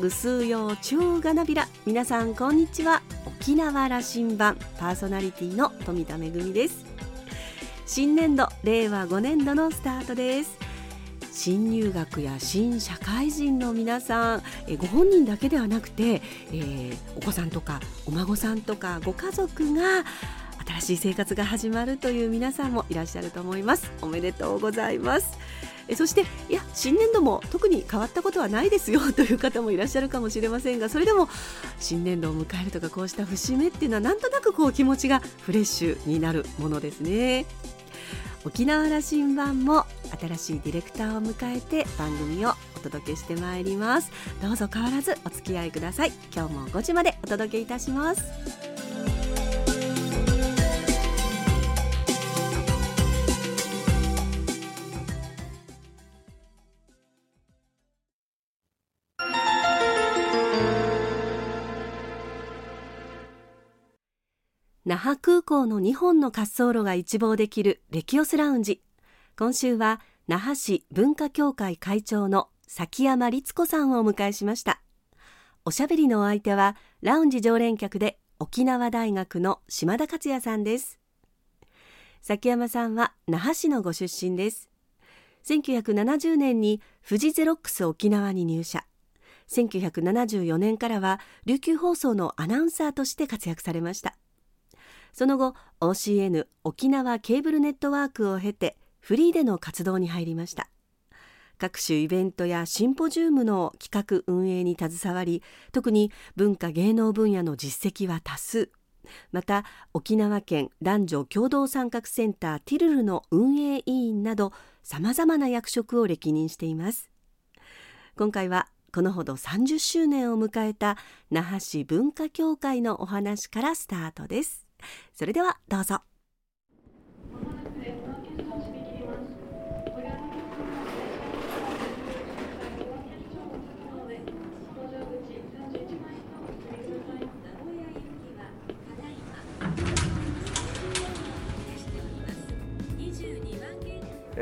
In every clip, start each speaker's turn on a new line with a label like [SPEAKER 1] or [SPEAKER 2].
[SPEAKER 1] ぐすうようちゅうがなびら。皆さんこんにちは。沖縄羅針盤パーソナリティの富田恵です。新年度令和5年度のスタートです。新入学や新社会人の皆さんえご本人だけではなくて、えー、お子さんとかお孫さんとかご家族が新しい生活が始まるという皆さんもいらっしゃると思います。おめでとうございます。えそしていや新年度も特に変わったことはないですよという方もいらっしゃるかもしれませんがそれでも新年度を迎えるとかこうした節目っていうのはなんとなくこう気持ちがフレッシュになるものですね。沖縄羅針盤も新しいディレクターを迎えて番組をお届けしてまいります。どうぞ変わらずお付き合いください。今日も5時までお届けいたします。那覇空港の2本の滑走路が一望できるレキオスラウンジ。今週は那覇市文化協会会長の崎山律子さんをお迎えしました。おしゃべりのお相手はラウンジ常連客で沖縄大学の島田克也さんです。崎山さんは那覇市のご出身です。1970年に富士ゼロックス沖縄に入社。1974年からは琉球放送のアナウンサーとして活躍されました。その後 OCN 沖縄ケーブルネットワークを経てフリーでの活動に入りました。各種イベントやシンポジウムの企画運営に携わり特に文化芸能分野の実績は多数。また沖縄県男女共同参画センターティルルの運営委員などさまざまな役職を歴任しています。今回はこのほど30周年を迎えた那覇市文化協会のお話からスタートです。それではどうぞ。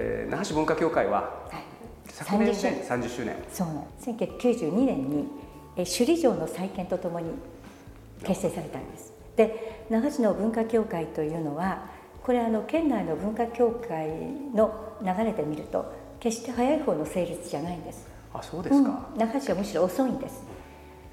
[SPEAKER 2] えー、那覇市文化協会は、はい、昨年で30周年。
[SPEAKER 3] そうなん。1992年に、え首里城の再建とともに結成されたんですで那覇市の文化協会というのはこれあの県内の文化協会の流れで見ると決して早い方の成立じゃないんです。
[SPEAKER 2] あそうですか、
[SPEAKER 3] うん、那覇市はむしろ遅いんです。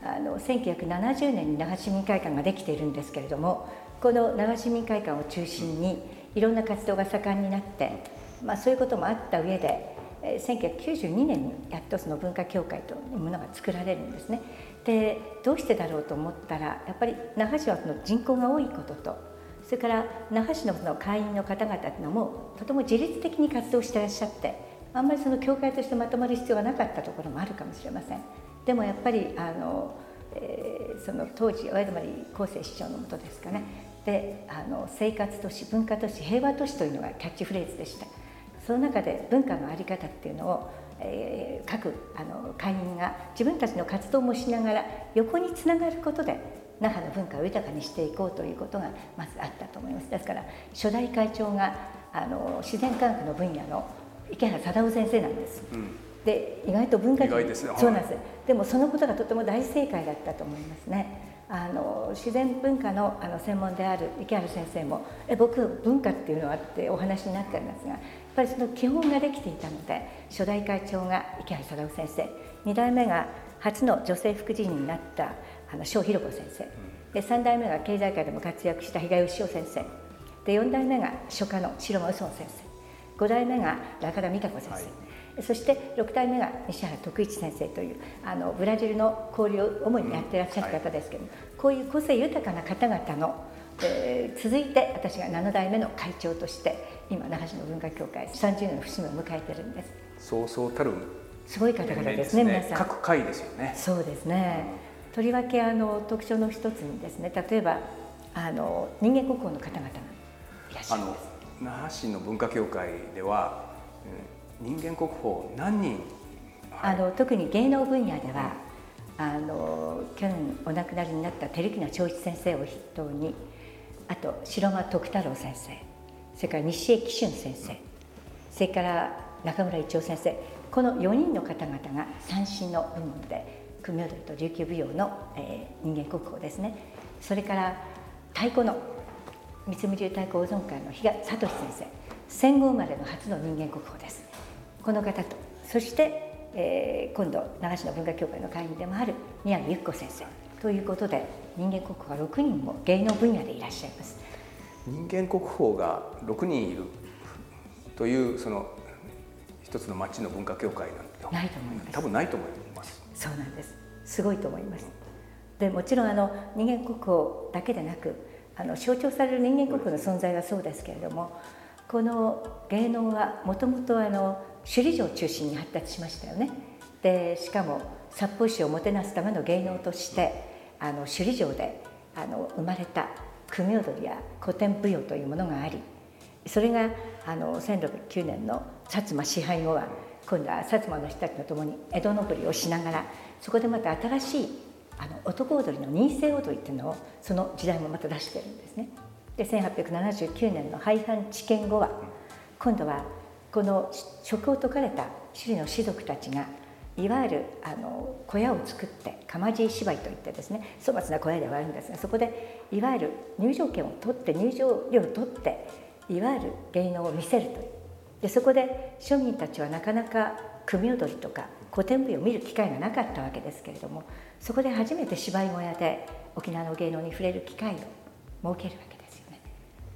[SPEAKER 3] あの1970年に那覇市民会館ができているんですけれどもこの那覇市民会館を中心にいろんな活動が盛んになって、まあ、そういうこともあった上で1992年にやっとその文化協会というものが作られるんですね。でどうしてだろうと思ったらやっぱり那覇市はその人口が多いこととそれから那覇市のその会員の方々というのもとても自律的に活動してらっしゃってあんまりその協会としてまとまる必要がなかったところもあるかもしれません。でもやっぱりあの、えー、その当時親泊厚生市長のもとですかねであの生活都市文化都市平和都市というのがキャッチフレーズでしたその中で文化の在り方っていうのをえー、各あの会員が自分たちの活動もしながら横につながることで那覇の文化を豊かにしていこうということがまずあったと思います。ですから初代会長があの自然科学の分野の池原貞夫先生なんです、うん、で意外と文化
[SPEAKER 2] 人。です
[SPEAKER 3] そうなんです。でもそのことがとても大正解だったと思いますねあの自然文化のあの専門である池原先生もえ僕文化っていうのはってお話になってるんですがやっぱりその基本ができていたので初代会長が池原貞夫先生2代目が初の女性副理事になったあの翔弘子先生で3代目が経済界でも活躍した比嘉義雄先生で4代目が書家の白間右孫先生。5代目が中田美香子先生、はい、そして6代目が西原徳一先生というあのブラジルの交流を主にやってらっしゃる方ですけども、うんはい、こういう個性豊かな方々のえー、続いて私が7代目の会長として今那覇市の文化協会30年の節目を迎えてるんです。
[SPEAKER 2] そうそうたる
[SPEAKER 3] すごい方々ですね、ね、皆さん。
[SPEAKER 2] 各会ですよね。
[SPEAKER 3] そうですね、とりわけあの特徴の一つにですね例えばあの人間国宝の方々がいらっしゃるんです
[SPEAKER 2] 那覇市の文化協会では、うん、人間国宝何人、
[SPEAKER 3] はい、あの特に芸能分野では、うん、あの去年お亡くなりになった照木名長一先生を筆頭にあと白間徳太郎先生それから西江紀春先生それから中村一夫先生この4人の方々が三振の部門で組踊りと琉球舞踊の、えー、人間国宝ですね。それから太鼓の三つ流太鼓保存会の比嘉聡先生戦後生まれの初の人間国宝です。この方とそして、えー、今度長篠文化協会の会員でもある宮野由紀子先生ということで人間国宝が6人も芸能分野でいらっしゃいます。
[SPEAKER 2] 人間国宝が6人いるというその一つの町の文化協会なんて
[SPEAKER 3] ないと思います。
[SPEAKER 2] 多分ないと思います。
[SPEAKER 3] そうなんです。すごいと思います。でもちろんあの人間国宝だけでなくあの象徴される人間国宝の存在はそうですけれどもこの芸能はもともとあの首里城を中心に発達しましたよね。でしかも札幌市をもてなすための芸能としてあの首里城であの生まれた組踊りや古典舞踊というものがありそれがあの1609年の薩摩支配後は今度は薩摩の人たちと共に江戸登りをしながらそこでまた新しいあの男踊りの任世踊りっていうのをその時代もまた出してるんですね。で1879年の廃藩置県後は今度はこの職を解かれた首里の士族たちがいわゆるあの小屋を作って釜地芝居といってですね粗末な小屋ではあるんですがそこでいわゆる入場券を取って入場料を取っていわゆる芸能を見せるというでそこで庶民たちはなかなか組踊りとか古典舞踊を見る機会がなかったわけですけれどもそこで初めて芝居小屋で沖縄の芸能に触れる機会を設けるわけですよね。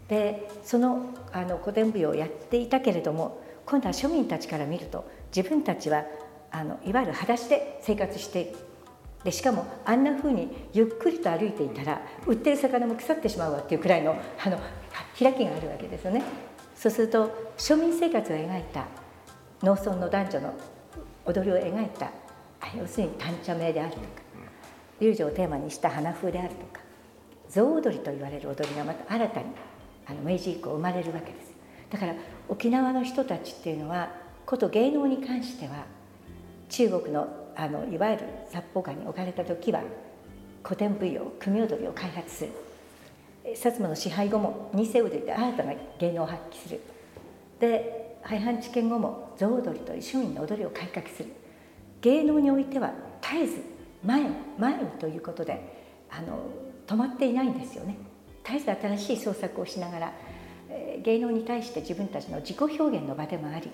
[SPEAKER 3] でそのあの古典舞踊をやっていたけれども今度は庶民たちから見ると自分たちはあのいわゆる裸足で生活しているでしかもあんなふうにゆっくりと歩いていたら売ってる魚も腐ってしまうわっていうくらいのあの開きがあるわけですよね。そうすると庶民生活を描いた農村の男女の踊りを描いた要するに短茶名であるとか遊女をテーマにした花風であるとか象踊りと言われる踊りがまた新たにあの明治以降生まれるわけです。だから沖縄の人たちっていうのはこと芸能に関しては中国のあのいわゆる殺法下に置かれた時は古典舞踊組踊りを開発する。薩摩の支配後も二世踊りで新たな芸能を発揮する。で廃藩置県後も象踊りという庶民の踊りを改革する。芸能においては絶えず前前にということであの止まっていないんですよね。絶えず新しい創作をしながら、えー、芸能に対して自分たちの自己表現の場でもあり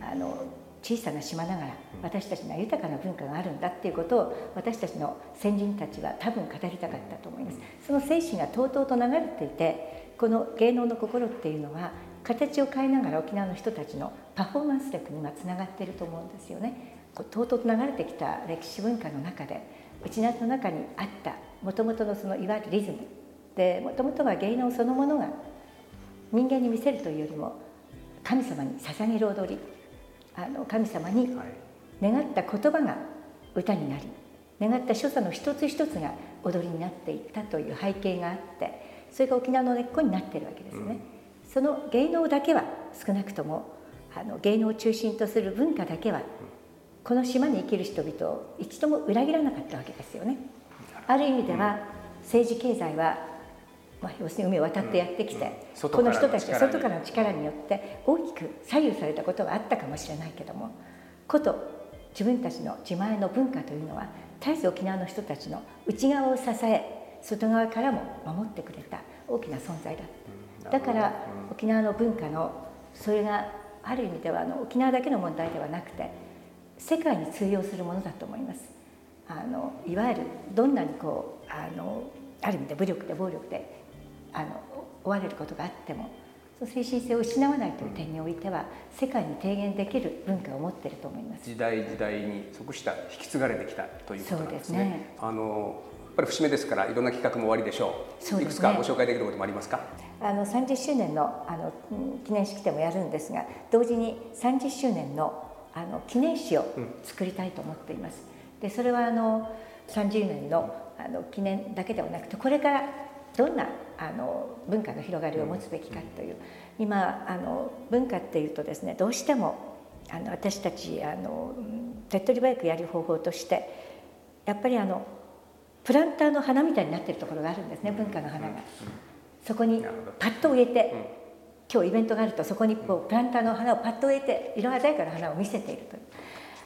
[SPEAKER 3] あの小さな島ながら私たちには豊かな文化があるんだっていうことを私たちの先人たちは多分語りたかったと思います。その精神がとうとうと流れていてこの芸能の心っていうのは形を変えながら沖縄の人たちのパフォーマンス力にはつながっていると思うんですよねとうとうと流れてきた歴史文化の中でうちの中にあったもともとのそのいわゆるリズムでもともとは芸能そのものが人間に見せるというよりも神様に捧げる踊りあの神様に願った言葉が歌になり願った所作の一つ一つが踊りになっていったという背景があってそれが沖縄の根っこになってるわけですね。うん、その芸能だけは少なくともあの芸能を中心とする文化だけはこの島に生きる人々を一度も裏切らなかったわけですよね。ある意味では政治経済はまあ、要するに海を渡ってやってきて、うん、この人たちは外からの力によって大きく左右されたことはあったかもしれないけどもこと自分たちの自前の文化というのは絶えず沖縄の人たちの内側を支え外側からも守ってくれた大きな存在だ。だから沖縄の文化のそれがある意味ではあの沖縄だけの問題ではなくて世界に通用するものだと思います。あのいわゆるどんなにこうあのある意味で武力で暴力であの追われることがあってもその精神性を失わないという点においては世界に提言できる文化を持っていると思います
[SPEAKER 2] 時代時代に即した引き継がれてきたということなんですね。ねあのやっぱり節目ですからいろんな企画も終わりでしょう。そう、ね、いくつかご紹介できることもありますか？
[SPEAKER 3] あの30周年のあの記念式典もやるんですが、同時に30周年のあの記念誌を作りたいと思っています。でそれはあの30年のあの記念だけではなくてこれからどんなあの文化の広がりを持つべきかという今あの文化っていうとですねどうしてもあの私たちあの手っ取り早くやる方法としてやっぱりあのプランターの花みたいになってるところがあるんですね文化の花が。そこにパッと植えて今日イベントがあるとそこにこうプランターの花をパッと植えて色鮮やかな花を見せているという。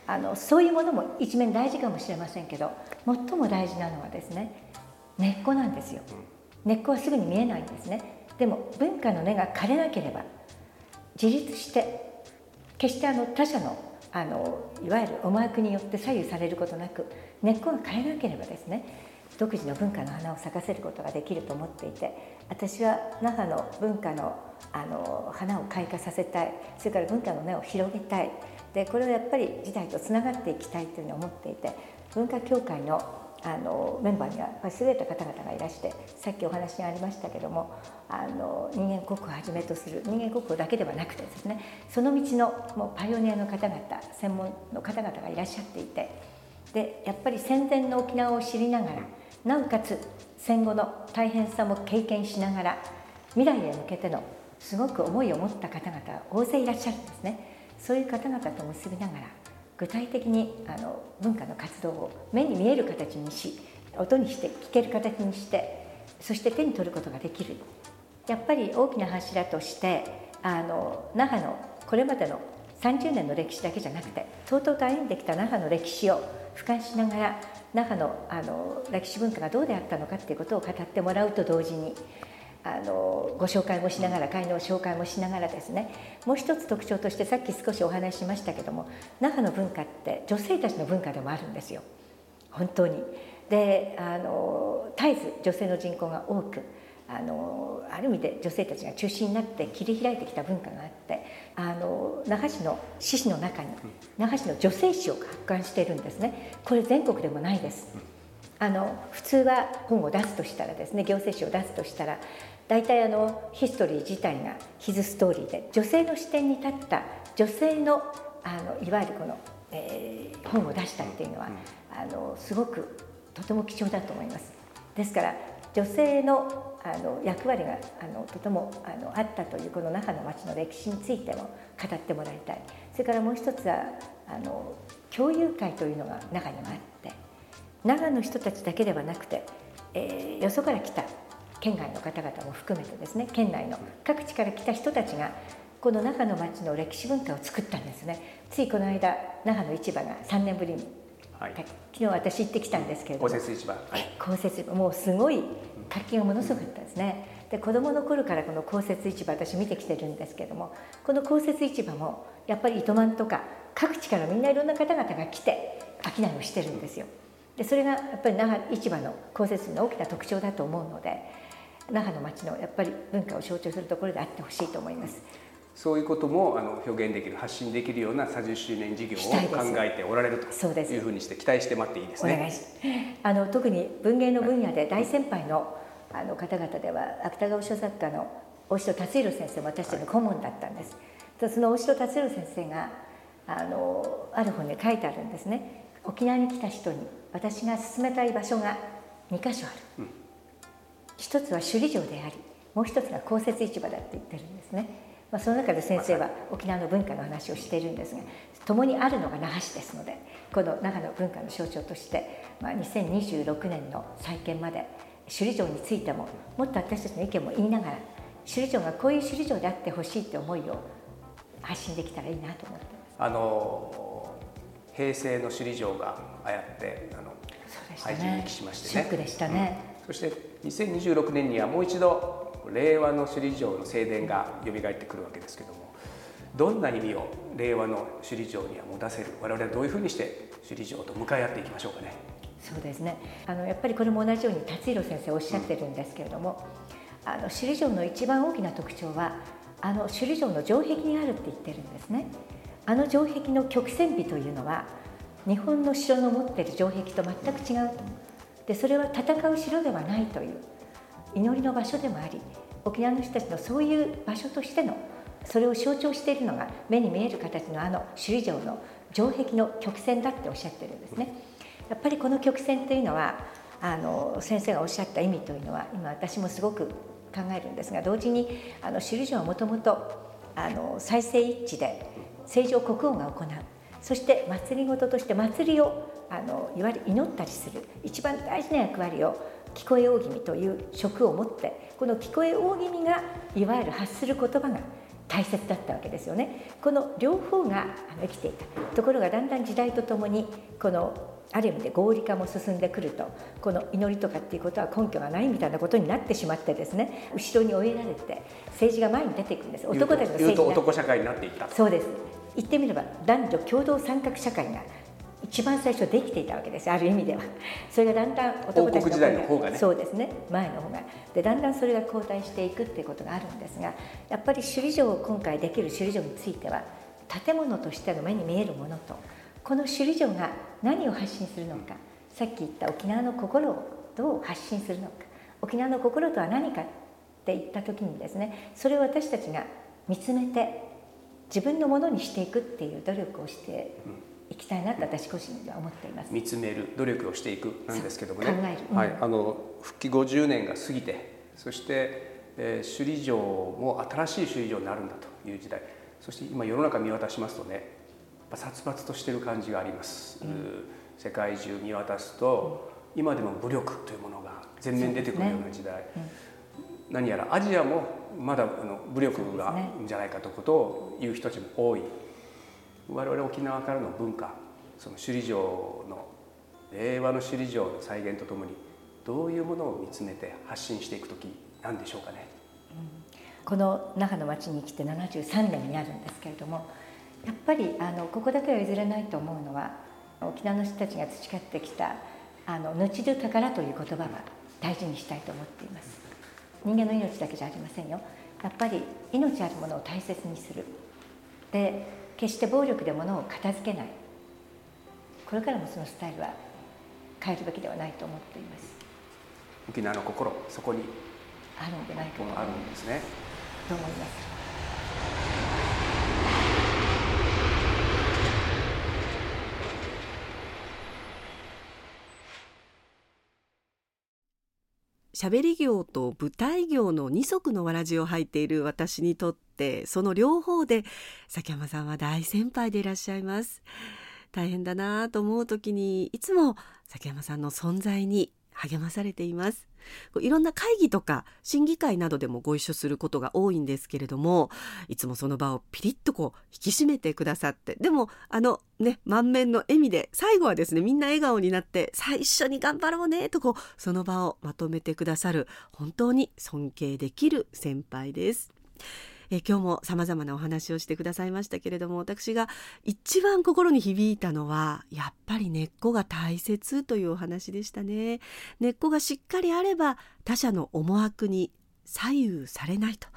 [SPEAKER 3] あのそういうものも一面大事かもしれませんけど最も大事なのはですね根っこなんですよ。根っこはすぐに見えないんですね。でも文化の根が枯れなければ自立して決してあの他者のあのいわゆる思惑によって左右されることなく根っこが枯れなければですね独自の文化の花を咲かせることができると思っていて私は那覇の文化のあの花を開花させたいそれから文化の根を広げたい。でこれをやっぱり時代とつながっていきたいというふうに思っていて文化協会のあのメンバーにはやっぱり優れた方々がいらしてさっきお話にありましたけどもあの人間国宝をはじめとする人間国宝だけではなくてですねその道のもうパイオニアの方々専門の方々がいらっしゃっていてでやっぱり戦前の沖縄を知りながらなおかつ戦後の大変さも経験しながら未来へ向けてのすごく思いを持った方々大勢いらっしゃるんですね。そういう方々と結びながら具体的にあの文化の活動を目に見える形にし音にして聞ける形にしてそして手に取ることができる。やっぱり大きな柱としてあの那覇のこれまでの30年の歴史だけじゃなくてとうとうと歩んできた那覇の歴史を俯瞰しながら那覇のあの歴史文化がどうであったのかっていうことを語ってもらうと同時にあのご紹介もしながら会の紹介もしながらですねもう一つ特徴としてさっき少しお話ししましたけども那覇の文化って女性たちの文化でもあるんですよ本当に。であの絶えず女性の人口が多くあのある意味で女性たちが中心になって切り開いてきた文化があってあの那覇市の市史の中に那覇市の女性史を発刊しているんですねこれ全国でもないです。あの普通は本を出すとしたらですね行政史を出すとしたら大体あのヒストリー自体がヒズストーリーで女性の視点に立った女性のあのいわゆるこの、えー、本を出したっていうのは、あのすごくとても貴重だと思います。ですから女性のあの役割があのとてもあのあったというこの那覇の町の歴史についても語ってもらいたい。それからもう一つはあの共有会というのが中にもあって長野の人たちだけではなくて、えー、よそから来た県外の方々も含めてですね県内の各地から来た人たちがこの那覇の町の歴史文化を作ったんですね。ついこの間那覇の市場が3年ぶりに、はい、昨日私行ってきたんですけれども。
[SPEAKER 2] 公設市場、
[SPEAKER 3] はい、公設もうすごい活気がものすごかったですね。で子どもの頃からこの公設市場私見てきてるんですけれどもこの公設市場もやっぱり糸満とか各地からみんないろんな方々が来て商いをしてるんですよ。でそれがやっぱり那覇市場の公設の大きな特徴だと思うので那覇の町のやっぱり文化を象徴するところであってほしいと思います。
[SPEAKER 2] そういうこともあの表現できる発信できるような30周年事業を考えておられるというふうにして期待して待っていいですね。お願いし
[SPEAKER 3] あの特に文芸の分野で大先輩のあの方々では芥川賞作家の大城達弘先生も私たちの顧問だったんです。はい、その大城達弘先生があのある本に書いてあるんですね。沖縄に来た人に私が進めたい場所が2か所ある。うん一つは首里城でありもう一つが公設市場だって言ってるんですね、まあ、その中で先生は沖縄の文化の話をしているんですが共にあるのが那覇市ですのでこの那覇の文化の象徴として、まあ、2026年の再建まで首里城についてももっと私たちの意見も言いながら首里城がこういう首里城であってほしいって思いを発信できたらいいなと思ってます。
[SPEAKER 2] あの平成の首里城がああやってあの
[SPEAKER 3] 廃人にしましてね。ショックでしたね。
[SPEAKER 2] うん、そして2026年にはもう一度令和の首里城の正殿が蘇ってくるわけですけどもどんな意味を令和の首里城には持たせる我々はどういうふうにして首里城と向かい合っていきましょうかね。
[SPEAKER 3] そうですねあのやっぱりこれも同じように達弘先生おっしゃってるんですけれども、うん、あの首里城の一番大きな特徴はあの首里城の城壁にあるって言ってるんですね。あの城壁の曲線美というのは日本の城の持ってる城壁と全く違うとでそれは戦う城ではないという祈りの場所でもあり沖縄の人たちのそういう場所としてのそれを象徴しているのが目に見える形のあの首里城の城壁の曲線だっておっしゃってるんですね。やっぱりこの曲線というのはあの先生がおっしゃった意味というのは今私もすごく考えるんですが同時にあの首里城はもともと再生一致で正常国王が行うそして祭りごととして祭りをあのいわゆる祈ったりする一番大事な役割を聞こえ大気味という職を持ってこの聞こえ大気味がいわゆる発する言葉が大切だったわけですよね。この両方が生きていた。ところがだんだん時代とともにこのある意味で合理化も進んでくるとこの祈りとかっていうことは根拠がないみたいなことになってしまってですね。後ろに追いやられて政治が前に出ていくんです。
[SPEAKER 2] 男たちの政治が。男社会になっていった。
[SPEAKER 3] そうです。言ってみれば男女共同参画社会が一番最初できていたわけです。ある意味では。それがだんだん
[SPEAKER 2] 男たちの方が、ね、
[SPEAKER 3] そうですね。前の方が。でだんだんそれが後退していくっていうことがあるんですがやっぱり首里城を今回できる首里城については建物としての目に見えるものとこの首里城が何を発信するのかさっき言った沖縄の心をどう発信するのか沖縄の心とは何かって言った時にですねそれを私たちが見つめて自分のものにしていくっていう努力をしていきたいなと私個人では思っています。
[SPEAKER 2] 見つめる努力をしていくなんですけどもね。
[SPEAKER 3] 考える、うん、
[SPEAKER 2] はい、あの復帰50年が過ぎてそして、えー、首里城も新しい首里城になるんだという時代。そして今世の中見渡しますとね殺伐としてる感じがあります、うん、世界中見渡すと、うん、今でも武力というものが全面に出てくるような時代、ね。うん、何やらアジアもまだあの武力がいいんじゃないかということを言う人たちも多い我々沖縄からの文化その首里城の令和の首里城の再現とともにどういうものを見つめて発信していく時なんでしょうかね、うん。
[SPEAKER 3] この那覇の町に来て73年になるんですけれどもやっぱりあのここだけは譲れないと思うのは沖縄の人たちが培ってきた「あのぬちる宝」という言葉は大事にしたいと思っています。人間の命だけじゃありませんよ。やっぱり命あるものを大切にする。で決して暴力で物を片付けない。これからもそのスタイルは変えるべきではないと思っています。
[SPEAKER 2] 沖縄の心そこに
[SPEAKER 3] あるんじゃないか
[SPEAKER 2] とあるんですね。
[SPEAKER 3] と思います？
[SPEAKER 1] 喋り業と舞台業の二足のわらじを履いている私にとってその両方で崎山さんは大先輩でいらっしゃいます大変だなと思う時にいつも崎山さんの存在に励まされていますいろんな会議とか審議会などでもご一緒することが多いんですけれどもいつもその場をピリッとこう引き締めてくださってでもあのね満面の笑みで最後はですねみんな笑顔になって最初に頑張ろうねとこうその場をまとめてくださる本当に尊敬できる先輩です。え今日も様々なお話をしてくださいましたけれども私が一番心に響いたのはやっぱり根っこが大切というお話でしたね。根っこがしっかりあれば他者の思惑に左右されないと。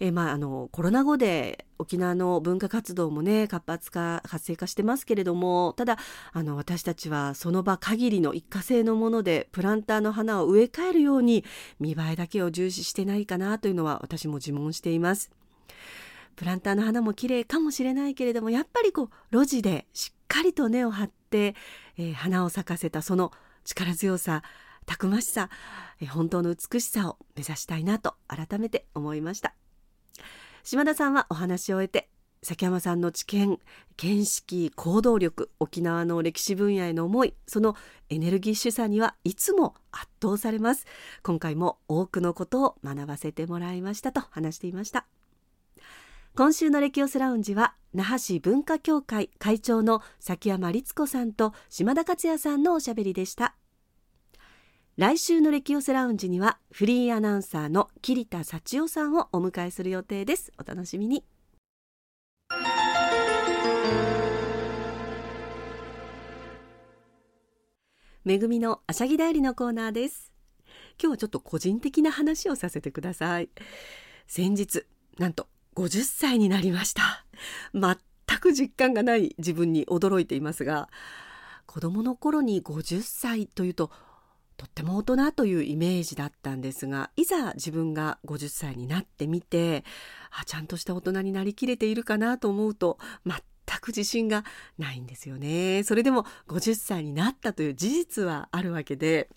[SPEAKER 1] えー、まあ、あのコロナ後で沖縄の文化活動もね活発化活性化してますけれどもただあの私たちはその場限りの一過性のものでプランターの花を植え替えるように見栄えだけを重視してないかなというのは私も自問しています。プランターの花も綺麗かもしれないけれどもやっぱりこう路地でしっかりと根を張って、えー、花を咲かせたその力強さたくましさ、え、本当の美しさを目指したいなと改めて思いました。島田さんはお話を終えて崎山さんの知見見識行動力沖縄の歴史分野への思いそのエネルギッシュさにはいつも圧倒されます。今回も多くのことを学ばせてもらいましたと話していました。今週のレキオスラウンジは那覇市文化協会会長の崎山律子さんと島田克也さんのおしゃべりでした。来週のレキオスラウンジにはフリーアナウンサーの桐田幸代さんをお迎えする予定です。お楽しみに。めぐみのあしゃぎだよりのコーナーです。今日はちょっと個人的な話をさせてください。先日なんと50歳になりました。全く実感がない自分に驚いていますが子供の頃に50歳というととっても大人というイメージだったんですがいざ自分が50歳になってみてあちゃんとした大人になりきれているかなと思うと全く自信がないんですよね。それでも50歳になったという事実はあるわけで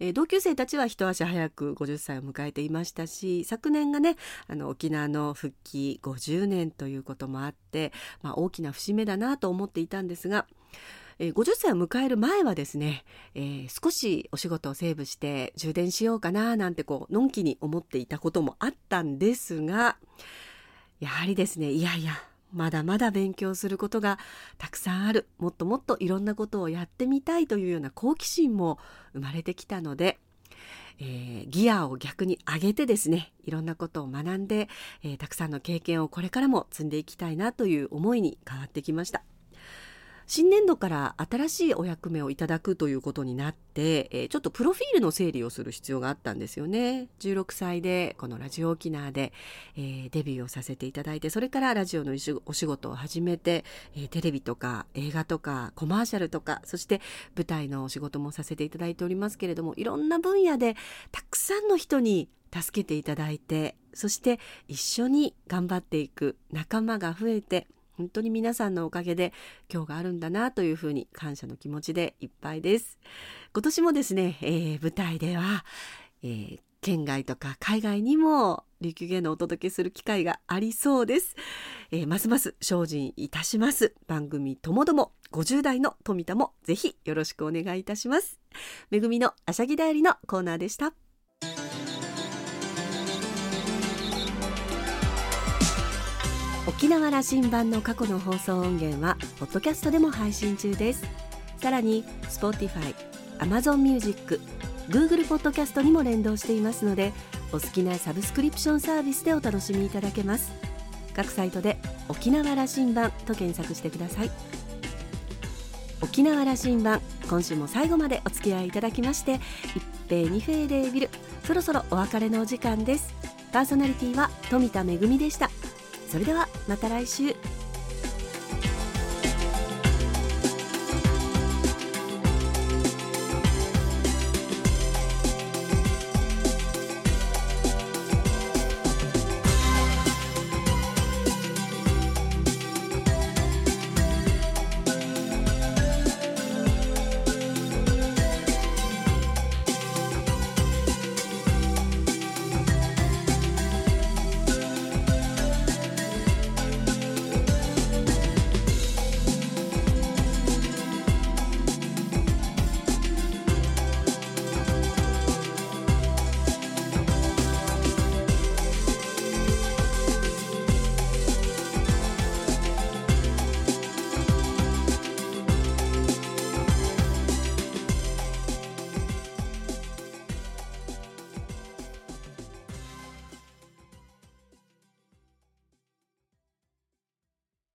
[SPEAKER 1] え同級生たちは一足早く50歳を迎えていましたし昨年がねあの沖縄の復帰50年ということもあって、まあ、大きな節目だなと思っていたんですがえー、50歳を迎える前はですね、えー、少しお仕事をセーブして充電しようかななんてこうのんきに思っていたこともあったんですがやはりですねいやいやまだまだ勉強することがたくさんあるもっともっといろんなことをやってみたいというような好奇心も生まれてきたので、えー、ギアを逆に上げてですねいろんなことを学んで、えー、たくさんの経験をこれからも積んでいきたいなという思いに変わってきました。新年度から新しいお役目をいただくということになって、えー、ちょっとプロフィールの整理をする必要があったんですよね。16歳でこのラジオ沖縄で、えー、デビューをさせていただいて、それからラジオのお仕事を始めて、えー、テレビとか映画とかコマーシャルとか、そして舞台のお仕事もさせていただいておりますけれども、いろんな分野でたくさんの人に助けていただいて、そして一緒に頑張っていく仲間が増えて、本当に皆さんのおかげで今日があるんだなというふうに感謝の気持ちでいっぱいです。今年もですね、えー、舞台では、えー、県外とか海外にも琉球芸能をお届けする機会がありそうです。えー、ますます精進いたします。番組ともども50代の富田もぜひよろしくお願いいたします。めぐみのあしゃぎだよりのコーナーでした。沖縄羅針盤の過去の放送音源はポッドキャストでも配信中です。さらに Spotify、Amazon Music、Google ポッドキャストにも連動していますのでお好きなサブスクリプションサービスでお楽しみいただけます。各サイトで沖縄羅針盤と検索してください。沖縄羅針盤今週も最後までお付き合いいただきまして一平二平でビルそろそろお別れのお時間です。パーソナリティは富田恵でした。それではまた来週。